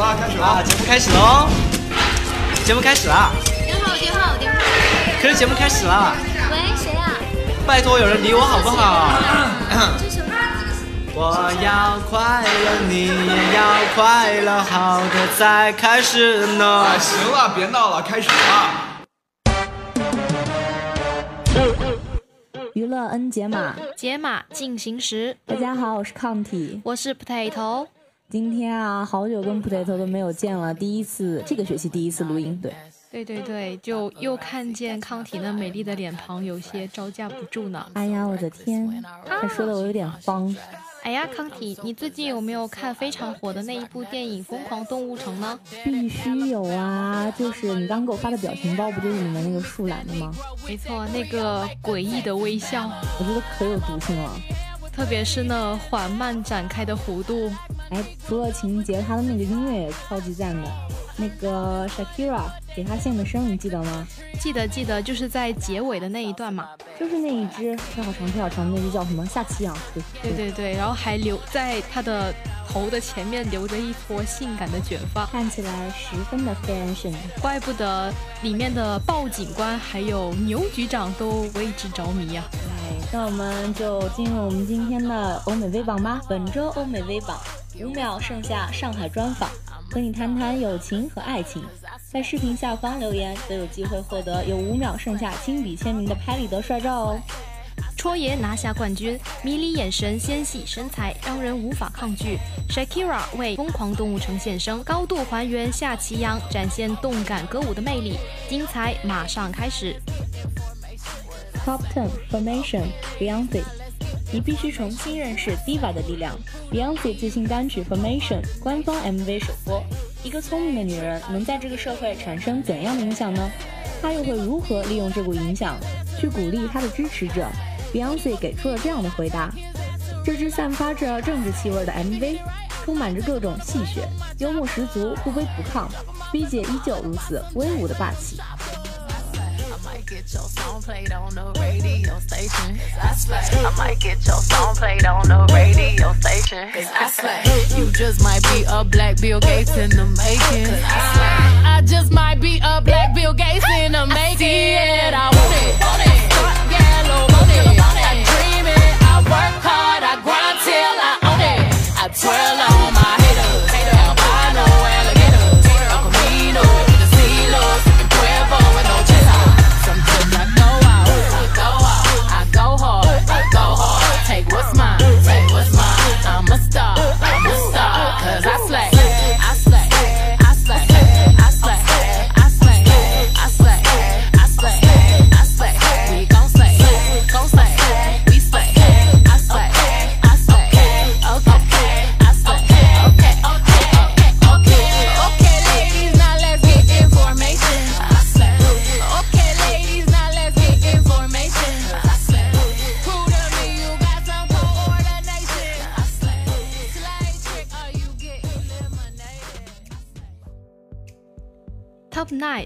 啊，开始了，开始了，节目开始喽！节目开始了。电话，电话，电话。可是节目开始了。喂，谁啊？拜托，有人理我好不好？我要快乐，你也要快乐，好的再开始呢。行了，别闹了，开始了。娱乐 N 解码，解码进行时。大家好，我是抗体，我是 potato。今天啊，好久跟 potato 都没有见了，第一次这个学期第一次录音，对。对对对，就又看见康体那美丽的脸庞，有些招架不住呢。哎呀，我的天，他说的我有点慌。哎呀，康体，你最近有没有看非常火的那一部电影《疯狂动物城》呢？必须有啊！就是你刚给我发的表情包，不就是里面那个树懒的吗？没错，那个诡异的微笑，我觉得可有毒性了。特别是那缓慢展开的弧度。哎，除了情节，他的那个音乐也超级赞的。那个 Shakira 给他献的声，你记得吗？记得记得，就是在结尾的那一段嘛，就是那一只腿好长腿好长，那只叫什么？夏奇阳。对对对对，然后还留在他的头的前面留着一撮性感的卷发，看起来十分的 fashion。怪不得里面的鲍警官还有牛局长都为之着迷呀。哎，那我们就进入我们今天的欧美微榜吧。本周欧美微榜五秒剩下上海专访。和你谈谈友情和爱情，在视频下方留言都有机会获得有五秒剩下亲笔签名的拍立得帅照哦。戳爷拿下冠军，迷离眼神、纤细身材让人无法抗拒。Shakira 为《疯狂动物城》献声，高度还原夏奇阳，展现动感歌舞的魅力，精彩马上开始。Top Ten Formation Beyonce，你必须重新认识 Diva 的力量。Beyonce 最新单曲 Formation 官方 MV 首播。一个聪明的女人能在这个社会产生怎样的影响呢？她又会如何利用这股影响去鼓励她的支持者？Beyonce 给出了这样的回答：这支散发着政治气味的 MV，充满着各种戏谑，幽默十足，不卑不亢，B 姐依旧如此威武的霸气。Get your song played on the radio station. I slay. I might get your song played on the radio station. Cause I slay. You just might be a black Bill Gates in the making. I, I just might be a black Bill Gates in the making. I, I want it. Want it. Yellow, want it. I dream it. I work hard. I grind till I own it. I twirl on my haters. Albino alligators.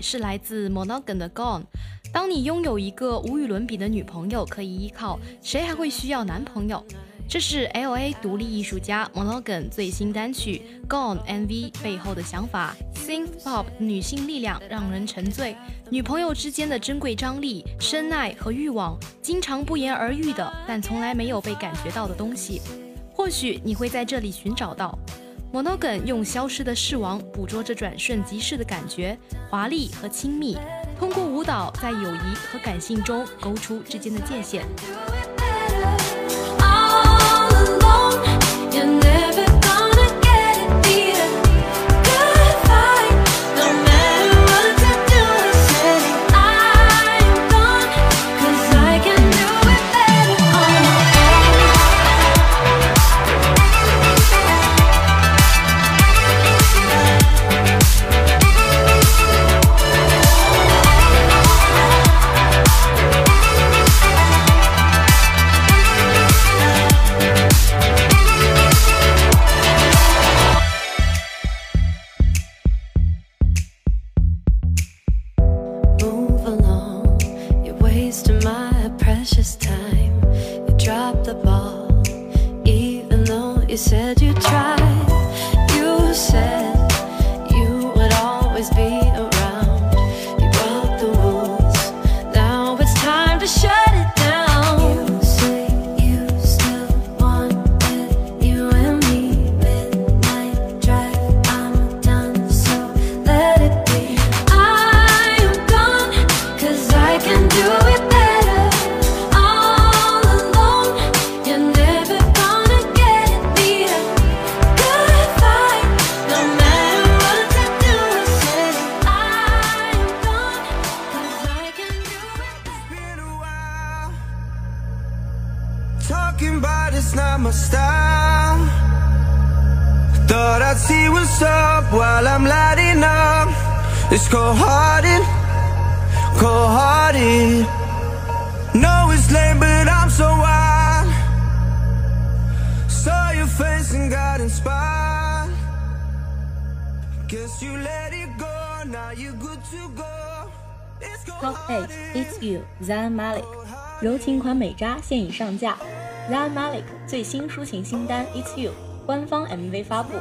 是来自 Monogam 的 Gone。当你拥有一个无与伦比的女朋友可以依靠，谁还会需要男朋友？这是 L.A. 独立艺术家 Monogam 最新单曲《Gone》MV 背后的想法。Synth Pop 女性力量让人沉醉，女朋友之间的珍贵张力、深爱和欲望，经常不言而喻的，但从来没有被感觉到的东西，或许你会在这里寻找到。Monogam 用消失的视网捕捉着转瞬即逝的感觉，华丽和亲密，通过舞蹈在友谊和感性中勾出之间的界限。柔情款美扎现已上架。Zayn Malik 最新抒情新单 It's You 官方 MV 发布，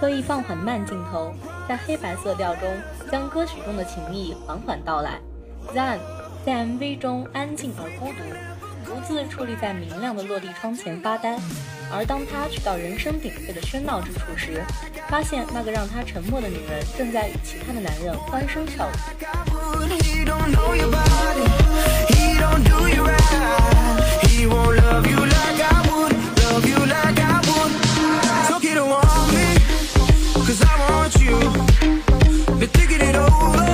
刻意放缓慢镜头，在黑白色调中将歌曲中的情意缓缓道来。Zayn 在 MV 中安静而孤独，独自矗立在明亮的落地窗前发呆。而当他去到人声鼎沸的喧闹之处时，发现那个让他沉默的女人正在与其他的男人欢声笑语。I want you. Been thinking it over.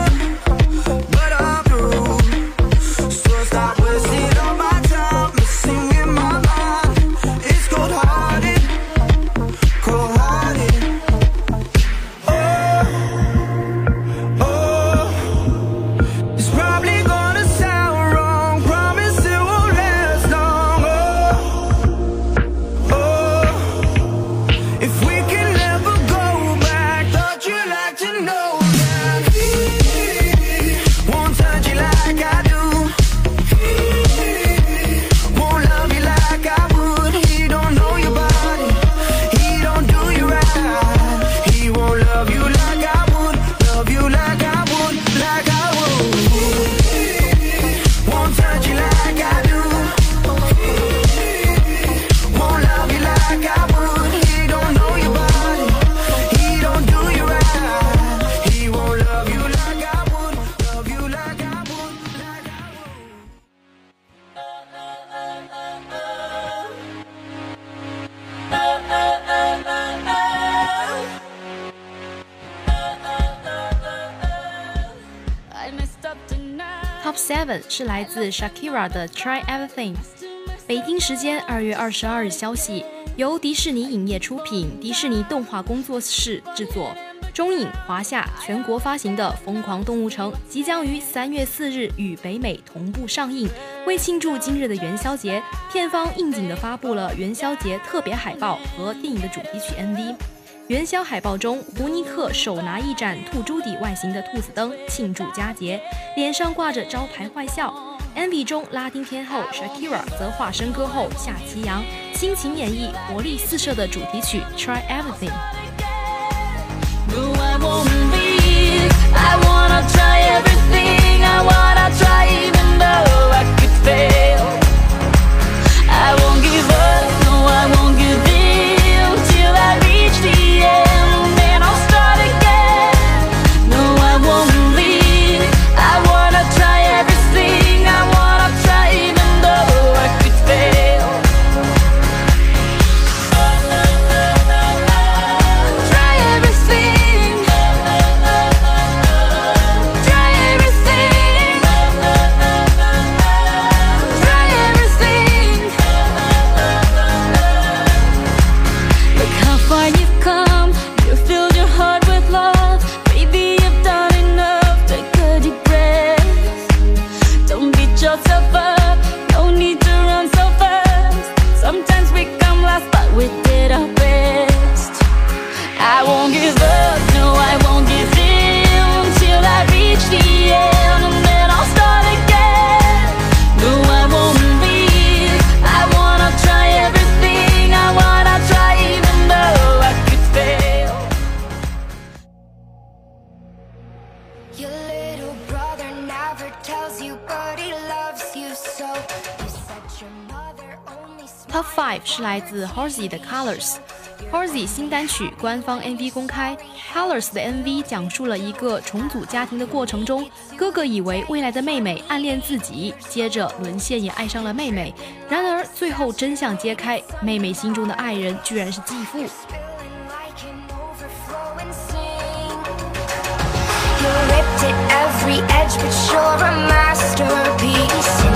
是来自 Shakira 的 Try Everything。北京时间二月二十二日消息，由迪士尼影业出品，迪士尼动画工作室制作，中影、华夏全国发行的《疯狂动物城》即将于三月四日与北美同步上映。为庆祝今日的元宵节，片方应景地发布了元宵节特别海报和电影的主题曲 MV。元宵海报中，胡尼克手拿一盏兔朱底外形的兔子灯，庆祝佳节，脸上挂着招牌坏笑。MV 中，拉丁天后 Shakira 则化身歌后夏奇阳，倾情演绎活力四射的主题曲《Try Everything》。I won't leave. I 是来自 Halsey 的 Colors。Halsey 新单曲官方 MV 公开，Colors 的 MV 讲述了一个重组家庭的过程中，哥哥以为未来的妹妹暗恋自己，接着沦陷也爱上了妹妹。然而最后真相揭开，妹妹心中的爱人居然是继父。You ripped at every edge, but you're a masterpiece.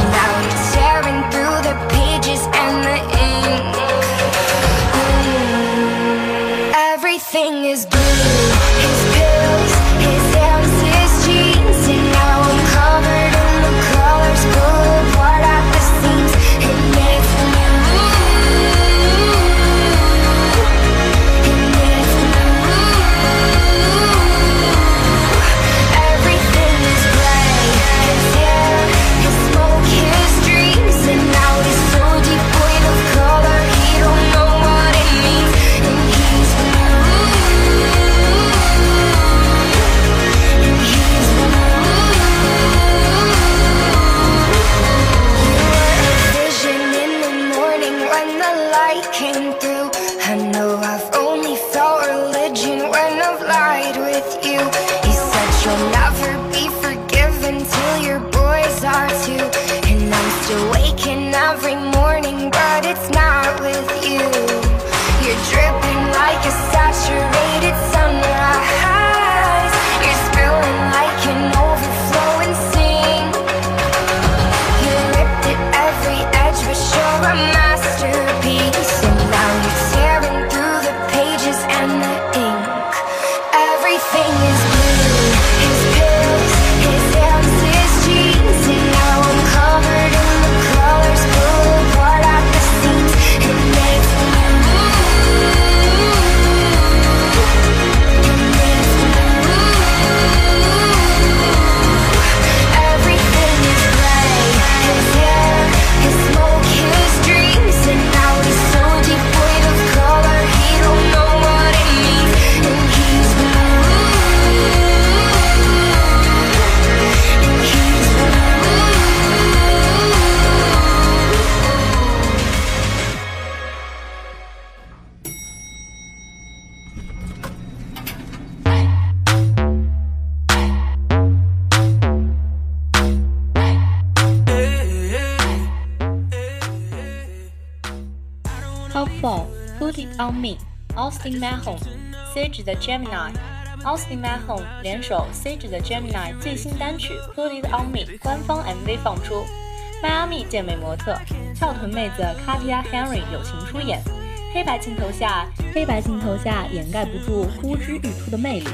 Top 4 Put It On Me Austin Mahone Sage the Gemini Austin Mahone 联手 Sage the Gemini 最新单曲 Put It On Me 官方 MV 放出，迈阿密健美模特、翘臀妹子 Katia Henry 友情出演，黑白镜头下，黑白镜头下掩盖不住呼之欲出的魅力。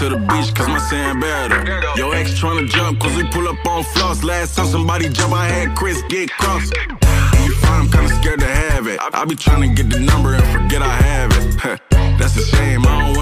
To the beach cause my sand better. Your ex tryna jump cause we pull up on floss. Last time somebody jump, I had Chris get crossed. I'm kinda scared to have it. I be trying to get the number and forget I have it. That's a shame, I don't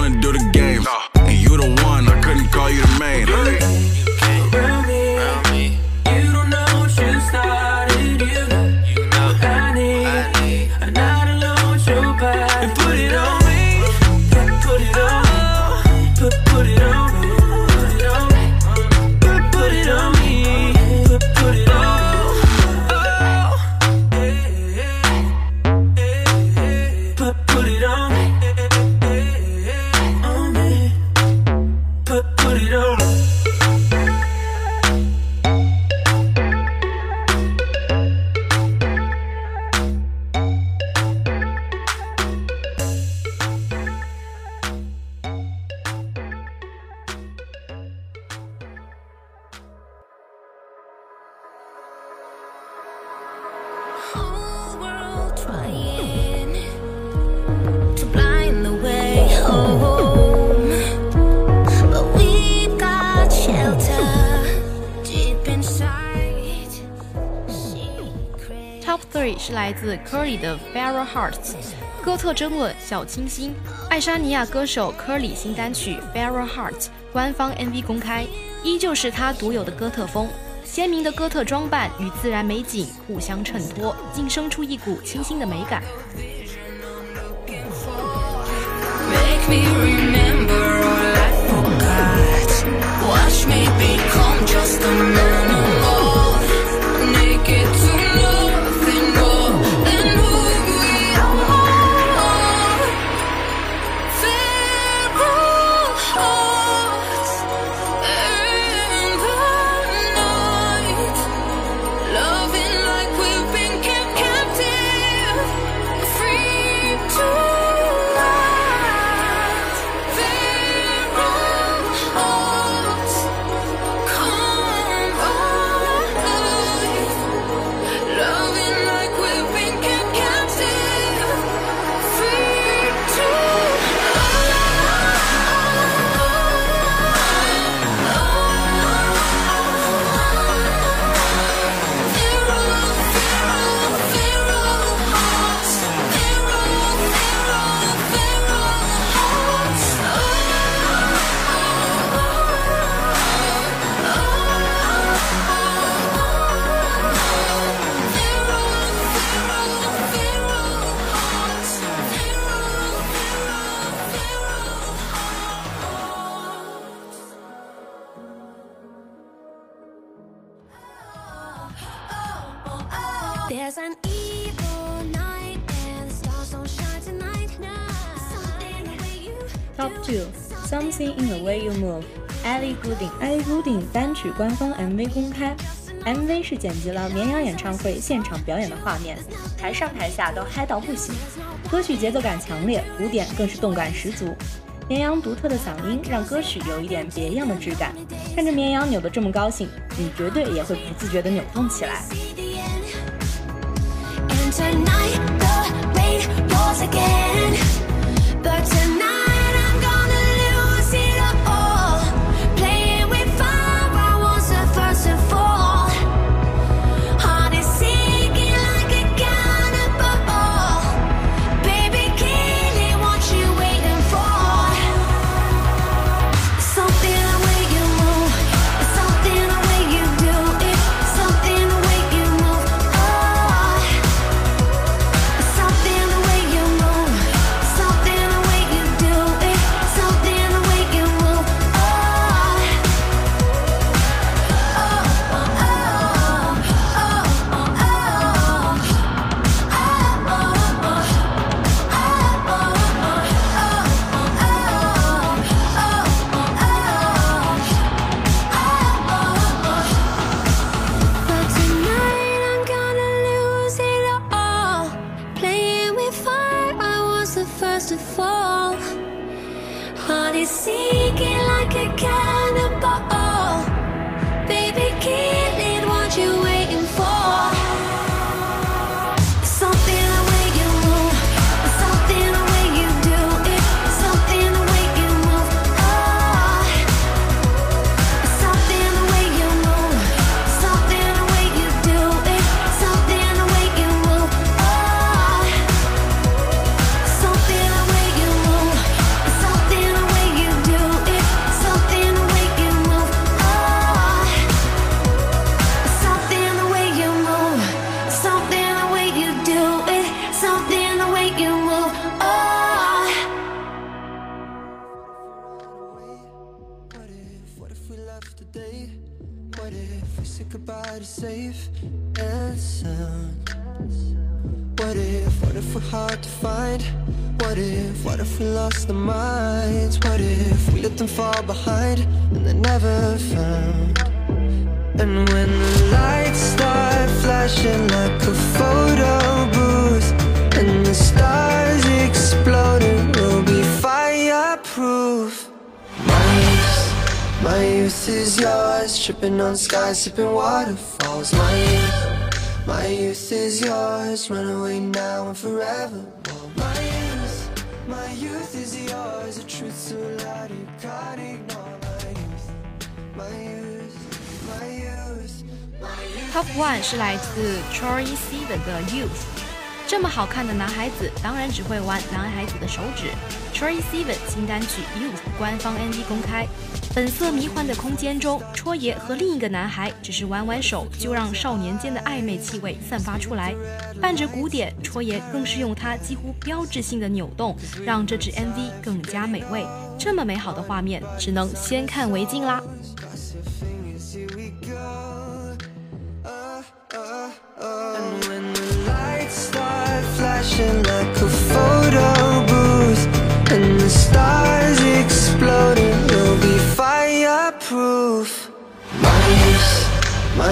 whole world trying to blind away home top three 是来自 Curly 的 Feral Hearts 哥特征论小清新，爱沙尼亚歌手 Curly 新单曲 Feral Hearts 官方 MV 公开，依旧是他独有的哥特风。鲜明的哥特装扮与自然美景互相衬托，竟生出一股清新的美感。Watch me become just a man 单曲官方 MV 公开，MV 是剪辑了绵羊演唱会现场表演的画面，台上台下都嗨到不行。歌曲节奏感强烈，鼓点更是动感十足。绵羊独特的嗓音让歌曲有一点别样的质感。看着绵羊扭得这么高兴，你绝对也会不自觉地扭动起来。Goodbye safe and sound? What if, what if we're hard to find? What if, what if we lost our minds? What if we let them fall behind and they're never found? And when the lights start flashing like a photo booth And the stars exploding, my youth is yours Tripping on skies, sipping waterfalls My youth, my youth is yours Run away now and forever My youth, my youth is yours The truth so loud you can't ignore My youth, my youth, my youth, my youth Top One 是来自 Troy Sivan 的 Youth。这么好看的男孩子，当然只会玩男孩子的手指。Troy Sivan 新单曲 Youth 官方 MV 公开，粉色迷幻的空间中，戳爷和另一个男孩只是挽挽手，就让少年间的暧昧气味散发出来。伴着鼓点，戳爷更是用他几乎标志性的扭动，让这支 MV 更加美味。这么美好的画面，只能先看为敬啦。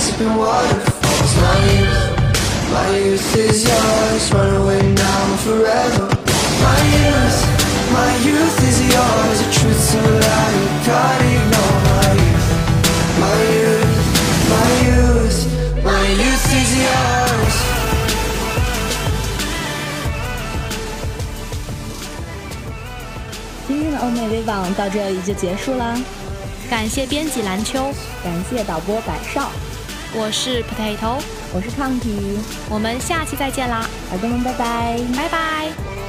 on stars, sipping waterfalls My youth, my youth is yours Run away now and forever My youth, my youth is yours A truth so loud you can't ignore My youth, my youth, my youth My youth is yours 今天的欧美微网到这里就结束啦，感谢编辑蓝秋，感谢导播百少，我是 Potato，我是抗体，我们下期再见啦，耳朵们拜拜，拜拜。